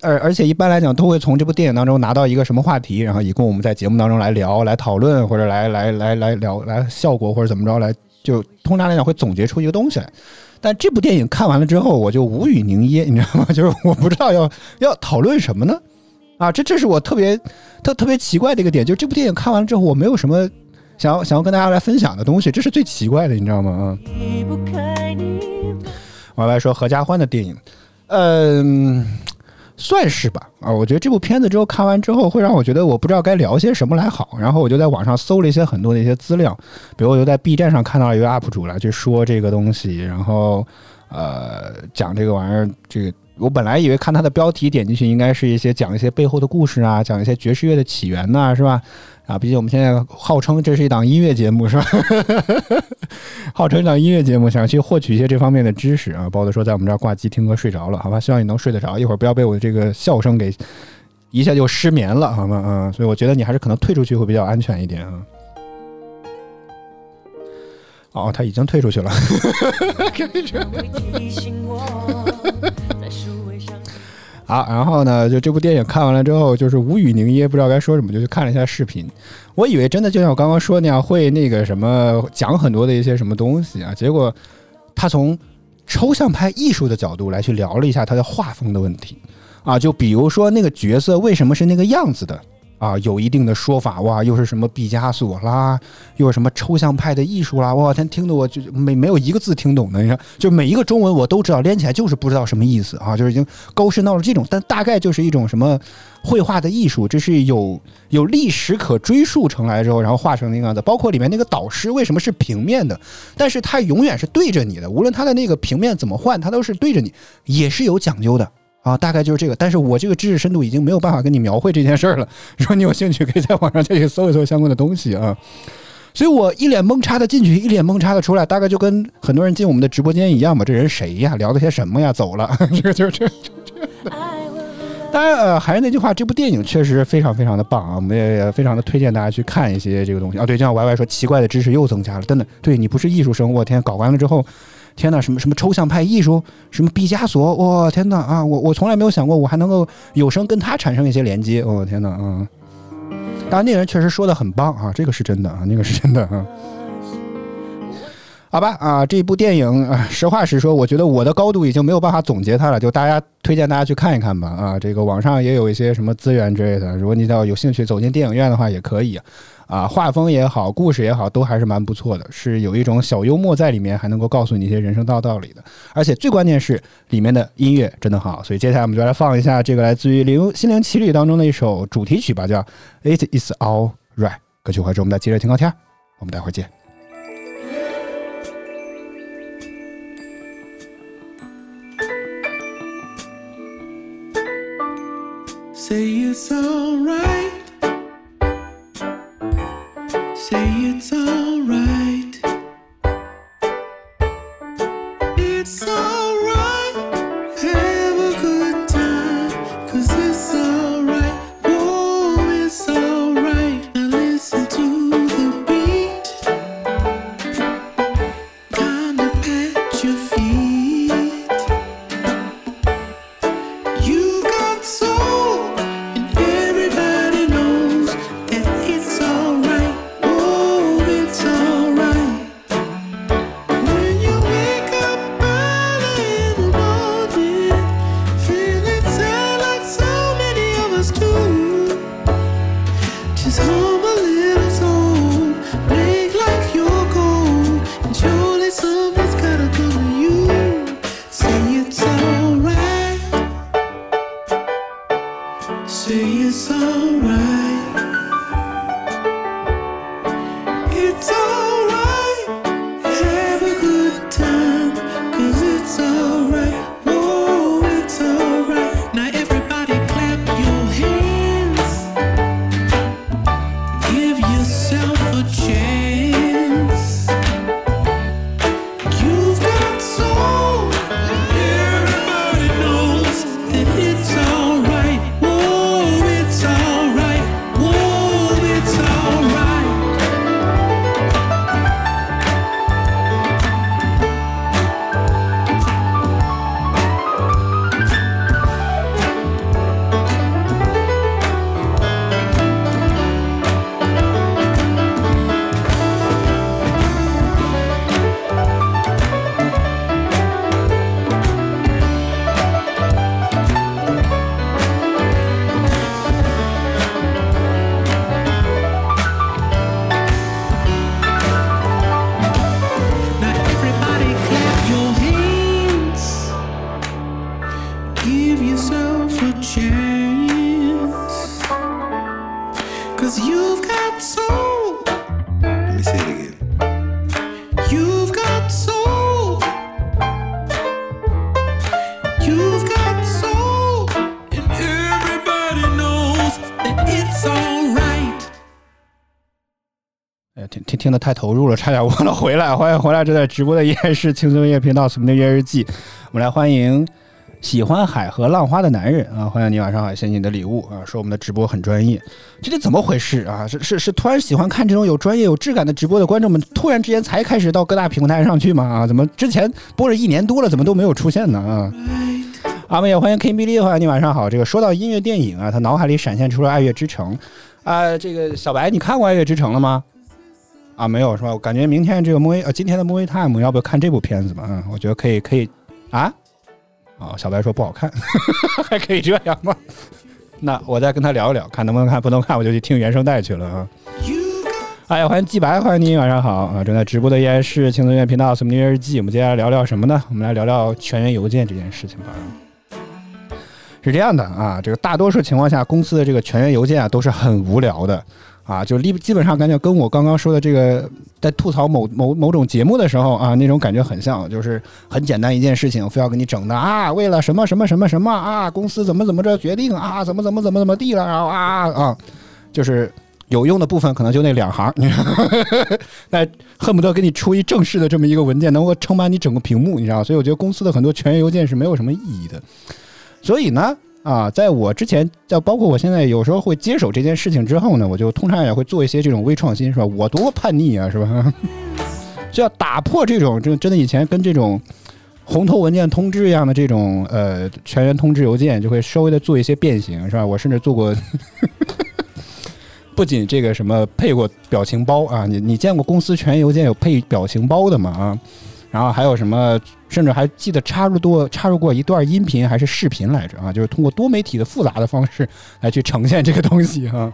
而而且一般来讲，都会从这部电影当中拿到一个什么话题，然后以供我们在节目当中来聊、来讨论，或者来来来来聊、来效果或者怎么着来，就通常来讲会总结出一个东西来。但这部电影看完了之后，我就无语凝噎，你知道吗？就是我不知道要 要讨论什么呢？啊，这这是我特别特特别奇怪的一个点，就是这部电影看完了之后，我没有什么想要想要跟大家来分享的东西，这是最奇怪的，你知道吗？啊。我来说合家欢的电影，嗯，算是吧。啊，我觉得这部片子之后看完之后，会让我觉得我不知道该聊些什么来好。然后我就在网上搜了一些很多的一些资料，比如我就在 B 站上看到一个 UP 主来去说这个东西，然后呃讲这个玩意儿，这个。我本来以为看它的标题点进去，应该是一些讲一些背后的故事啊，讲一些爵士乐的起源呐、是吧？啊，毕竟我们现在号称这是一档音乐节目，是吧？号称一档音乐节目，想去获取一些这方面的知识啊。包子说在我们这儿挂机听歌睡着了，好吧？希望你能睡得着，一会儿不要被我这个笑声给一下就失眠了，好吗？嗯，所以我觉得你还是可能退出去会比较安全一点啊。哦，他已经退出去了。会提醒我，在数位相机好，然后呢，就这部电影看完了之后，就是无语凝噎，不知道该说什么，就去看了一下视频。我以为真的就像我刚刚说那样，会那个什么讲很多的一些什么东西啊，结果他从抽象派艺术的角度来去聊了一下他的画风的问题啊，就比如说那个角色为什么是那个样子的。啊，有一定的说法哇，又是什么毕加索啦，又是什么抽象派的艺术啦，哇，天听得我就没没有一个字听懂的，你看，就每一个中文我都知道，连起来就是不知道什么意思啊，就是已经高深到了这种，但大概就是一种什么绘画的艺术，这是有有历史可追溯成来之后，然后画成那个样子，包括里面那个导师为什么是平面的，但是他永远是对着你的，无论他的那个平面怎么换，他都是对着你，也是有讲究的。啊，大概就是这个，但是我这个知识深度已经没有办法跟你描绘这件事儿了。如果你有兴趣，可以在网上再去搜一搜相关的东西啊。所以我一脸懵叉的进去，一脸懵叉的出来，大概就跟很多人进我们的直播间一样吧。这人谁呀？聊的些什么呀？走了，这个就是这。当然，呃，还是那句话，这部电影确实非常非常的棒啊！我们也非常的推荐大家去看一些这个东西啊。对，就像 Y Y 说，奇怪的知识又增加了，真的。对你不是艺术生，我天，搞完了之后。天呐，什么什么抽象派艺术，什么毕加索，哇，天呐啊！我我从来没有想过，我还能够有生跟他产生一些连接，哦，天呐，啊！当然，那个人确实说的很棒啊，这个是真的啊，那个是真的啊。好吧啊，这部电影啊，实话实说，我觉得我的高度已经没有办法总结它了，就大家推荐大家去看一看吧啊，这个网上也有一些什么资源之类的，如果你要有兴趣走进电影院的话，也可以。啊，画风也好，故事也好，都还是蛮不错的，是有一种小幽默在里面，还能够告诉你一些人生道道理的。而且最关键是里面的音乐真的很好，所以接下来我们就来放一下这个来自于《灵心灵奇旅》当中的一首主题曲吧，叫《It Is All Right》。歌曲回来之后，我们再接着听高天，我们待会儿见。Say it's alright. 听得太投入了，差点忘了回来。欢迎回来，这在直播的依然是轻松音乐频道《什么的月日记》，我们来欢迎喜欢海和浪花的男人啊！欢迎你，晚上好，谢谢你的礼物啊！说我们的直播很专业，这里怎么回事啊？是是是，突然喜欢看这种有专业有质感的直播的观众们，突然之间才开始到各大平台上去吗？啊，怎么之前播了一年多了，怎么都没有出现呢？啊！阿妹也欢迎 K B 的话，你晚上好。这个说到音乐电影啊，他脑海里闪现出了《爱乐之城》啊。这个小白，你看过《爱乐之城》了吗？啊，没有是吧？我感觉明天这个 movie 呃，今天的 movie time 要不要看这部片子嘛？嗯，我觉得可以，可以啊。啊，小白说不好看，还可以这样吗？那我再跟他聊一聊，看能不能看，不能看我就去听原声带去了啊。哎呀，欢迎季白，欢迎你，晚上好啊！正在直播的依然是轻松音乐频道《随音乐日记》，我们接下来聊聊什么呢？我们来聊聊全员邮件这件事情吧。是这样的啊，这个大多数情况下，公司的这个全员邮件啊都是很无聊的啊，就基基本上感觉跟我刚刚说的这个在吐槽某某某种节目的时候啊那种感觉很像，就是很简单一件事情，非要给你整的啊，为了什么什么什么什么啊，公司怎么怎么着决定啊，怎么怎么怎么怎么地了，然后啊啊，就是。有用的部分可能就那两行，那恨不得给你出一正式的这么一个文件，能够撑满你整个屏幕，你知道？所以我觉得公司的很多全员邮件是没有什么意义的。所以呢，啊，在我之前，在包括我现在有时候会接手这件事情之后呢，我就通常也会做一些这种微创新，是吧？我多叛逆啊，是吧？就要打破这种，就真的以前跟这种红头文件通知一样的这种呃全员通知邮件，就会稍微的做一些变形，是吧？我甚至做过。不仅这个什么配过表情包啊，你你见过公司全员邮件有配表情包的吗？啊，然后还有什么，甚至还记得插入多插入过一段音频还是视频来着啊？就是通过多媒体的复杂的方式来去呈现这个东西哈。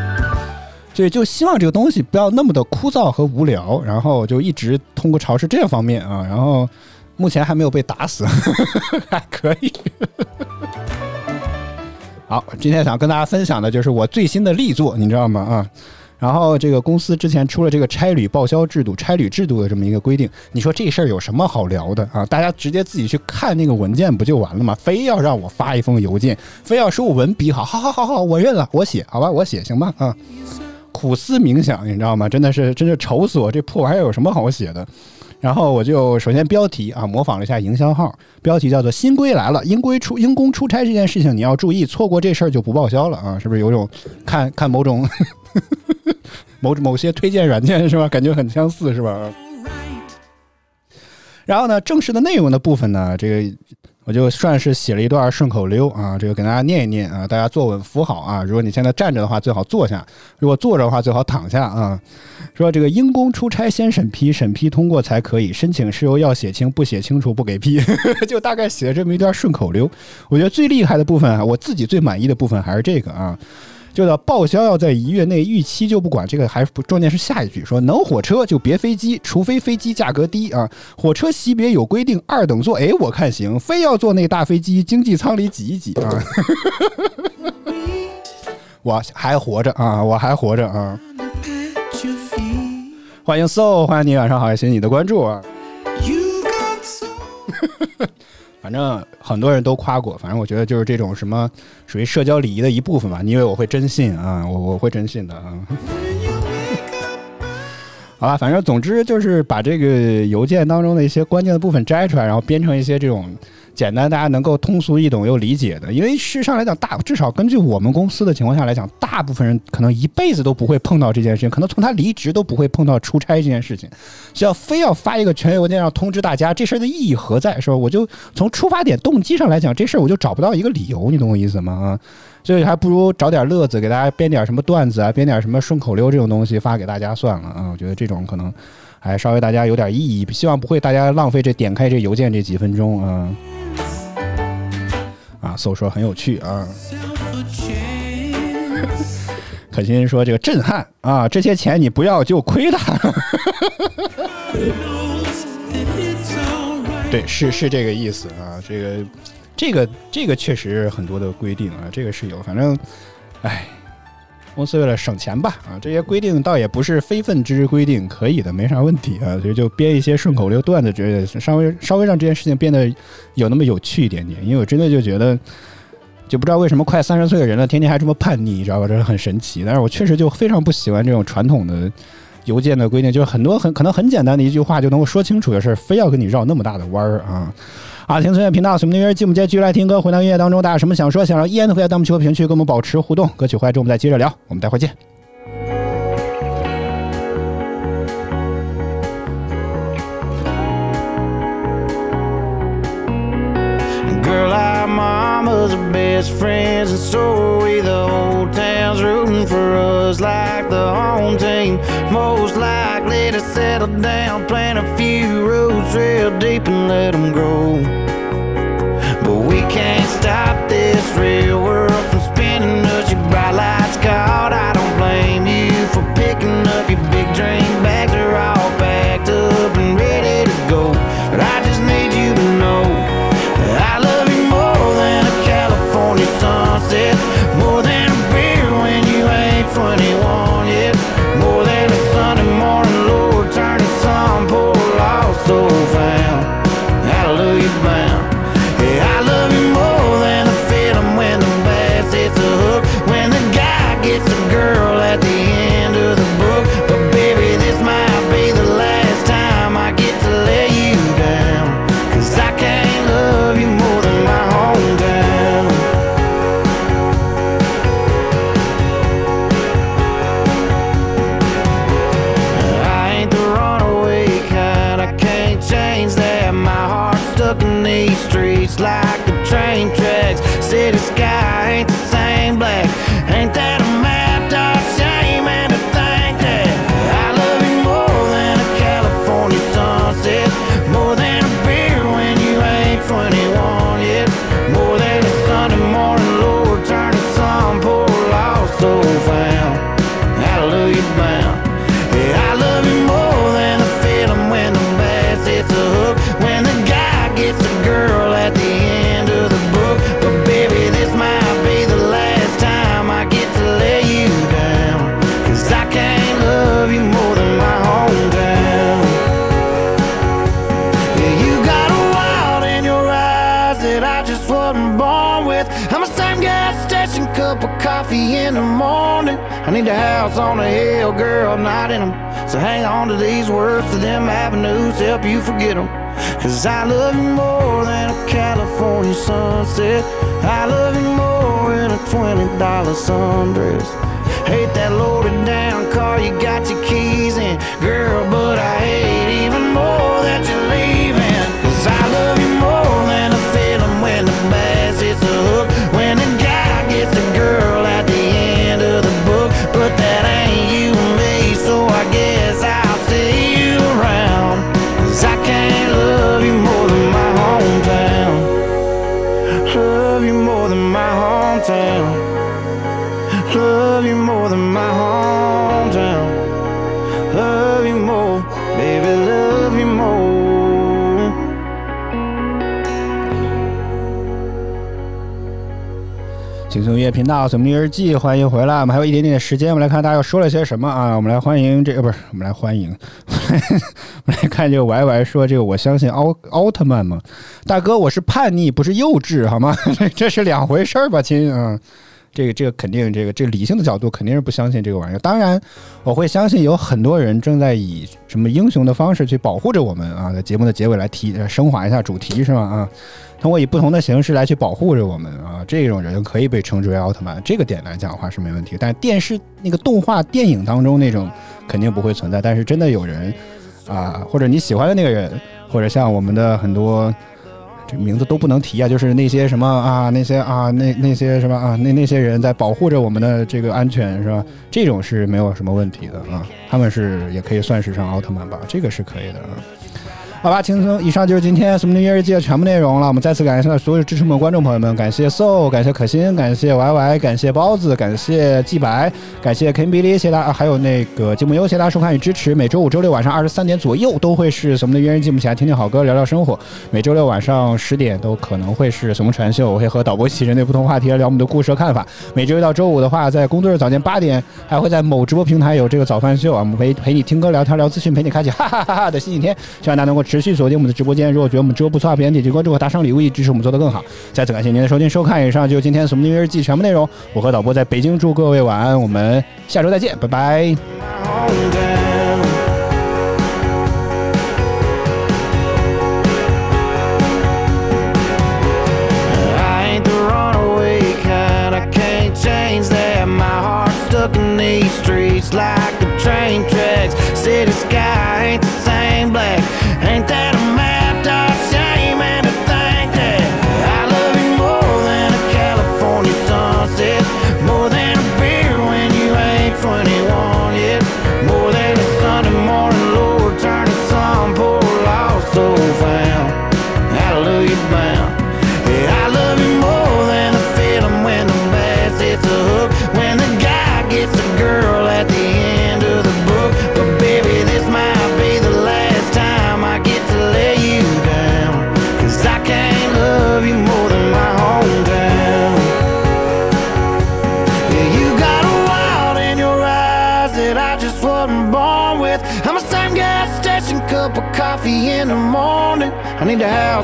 所以就希望这个东西不要那么的枯燥和无聊，然后就一直通过尝试这方面啊，然后目前还没有被打死，还可以。好，今天想跟大家分享的就是我最新的力作，你知道吗？啊，然后这个公司之前出了这个差旅报销制度、差旅制度的这么一个规定，你说这事儿有什么好聊的啊？大家直接自己去看那个文件不就完了吗？非要让我发一封邮件，非要说我文笔好，好好好好，我认了，我写，好吧，我写，行吧？啊，苦思冥想，你知道吗？真的是，真是愁死我，这破玩意儿有什么好写的？然后我就首先标题啊，模仿了一下营销号，标题叫做“新规来了，因规出因公出差这件事情你要注意，错过这事儿就不报销了啊！”是不是有种看看某种 某某些推荐软件是吧？感觉很相似是吧？然后呢，正式的内容的部分呢，这个我就算是写了一段顺口溜啊，这个给大家念一念啊，大家坐稳扶好啊。如果你现在站着的话，最好坐下；如果坐着的话，最好躺下啊。说这个因公出差先审批，审批通过才可以申请事由要写清，不写清楚不给批，就大概写了这么一段顺口溜。我觉得最厉害的部分啊，我自己最满意的部分还是这个啊。就叫报销要在一月内逾期就不管，这个还不重点是下一句说能火车就别飞机，除非飞机价格低啊。火车级别有规定，二等座哎我看行，非要坐那大飞机，经济舱里挤一挤 啊。我还活着啊，我还活着啊。欢迎 so，欢迎你，晚上好，谢谢你的关注啊。反正很多人都夸过，反正我觉得就是这种什么属于社交礼仪的一部分吧。你以为我会真信啊？我我会真信的啊。好吧，反正总之就是把这个邮件当中的一些关键的部分摘出来，然后编成一些这种简单大家能够通俗易懂又理解的。因为事实上来讲，大至少根据我们公司的情况下来讲，大部分人可能一辈子都不会碰到这件事情，可能从他离职都不会碰到出差这件事情。需要非要发一个全邮件要通知大家，这事儿的意义何在？是吧？我就从出发点动机上来讲，这事儿我就找不到一个理由，你懂我意思吗？啊，所以还不如找点乐子，给大家编点什么段子啊，编点什么顺口溜这种东西发给大家算了啊。我觉得这种可能还稍微大家有点意义，希望不会大家浪费这点开这邮件这几分钟啊。啊，搜说很有趣啊。可心说：“这个震撼啊，这些钱你不要就亏了。”对，是是这个意思啊。这个这个这个确实很多的规定啊，这个是有。反正，哎，公司为了省钱吧啊，这些规定倒也不是非分之规定，可以的，没啥问题啊。所以就编一些顺口溜段子，之类的稍微稍微让这件事情变得有那么有趣一点点。因为我真的就觉得。就不知道为什么快三十岁的人了，天天还这么叛逆，你知道吧？这是很神奇。但是我确实就非常不喜欢这种传统的邮件的规定，就是很多很可能很简单的一句话就能够说清楚的事，非要跟你绕那么大的弯儿啊！啊，听孙悦频道，什么音乐？进我们接继续来听歌，回到音乐当中，大家有什么想说、想让依然的回在弹幕区和评论区跟我们保持互动。歌曲回来之后，我们再接着聊。我们待会儿见。Girl, best friends, and so are we. The whole town's rooting for us like the home team. Most likely to settle down, plant a few roots real deep and let them grow. Stop this real world from spinning us. Your bright lights caught. I don't blame you for picking up your big drink 啊《怎么的日记》，欢迎回来。我们还有一点点的时间，我们来看大家又说了些什么啊？我们来欢迎这个不是，我们来欢迎，我们来看这个 Y Y 说这个，我相信奥奥特曼嘛？大哥，我是叛逆，不是幼稚，好吗？这是两回事儿吧，亲啊。这个这个肯定，这个这个理性的角度肯定是不相信这个玩意儿。当然，我会相信有很多人正在以什么英雄的方式去保护着我们啊。在节目的结尾来提升华一下主题是吧？啊，通过以不同的形式来去保护着我们啊，这种人可以被称之为奥特曼。这个点来讲的话是没问题，但电视那个动画电影当中那种肯定不会存在。但是真的有人啊，或者你喜欢的那个人，或者像我们的很多。这名字都不能提啊，就是那些什么啊，那些啊，那那些什么啊，那那些人在保护着我们的这个安全是吧？这种是没有什么问题的啊，他们是也可以算是上奥特曼吧，这个是可以的啊。好吧，轻松，以上就是今天《什么音乐日记》的全部内容了。我们再次感谢所有支持我们的观众朋友们，感谢 So，感谢可心，感谢 YY，感谢包子，感谢季白，感谢 Ken Billy，谢谢大家，还有那个节目优，谢谢大家收看与支持。每周五、周六晚上二十三点左右都会是什么的音乐日记，我们一起来听听好歌，聊聊生活。每周六晚上十点都可能会是什么传秀，我会和导播一起针对不同话题来聊我们的故事和看法。每周一到周五的话，在工作日早间八点，还会在某直播平台有这个早饭秀啊，我们陪陪你听歌、聊天、聊资讯，陪你开启哈哈哈哈的新一天。希望大家能够持续锁定我们的直播间。如果觉得我们直播不错，别忘点击关注和打赏礼物，以支持我们做得更好。再次感谢您的收听收看，以上就是今天什么音乐日记全部内容。我和导播在北京，祝各位晚安，我们下周再见，拜拜。my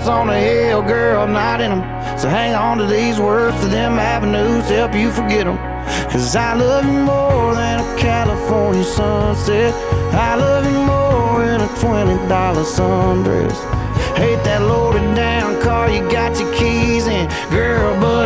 on a hill, girl, not in them. So hang on to these words to them avenues, help you forget them. Cause I love you more than a California sunset. I love you more than a $20 sundress. Hate that loaded down car you got your keys in, girl, but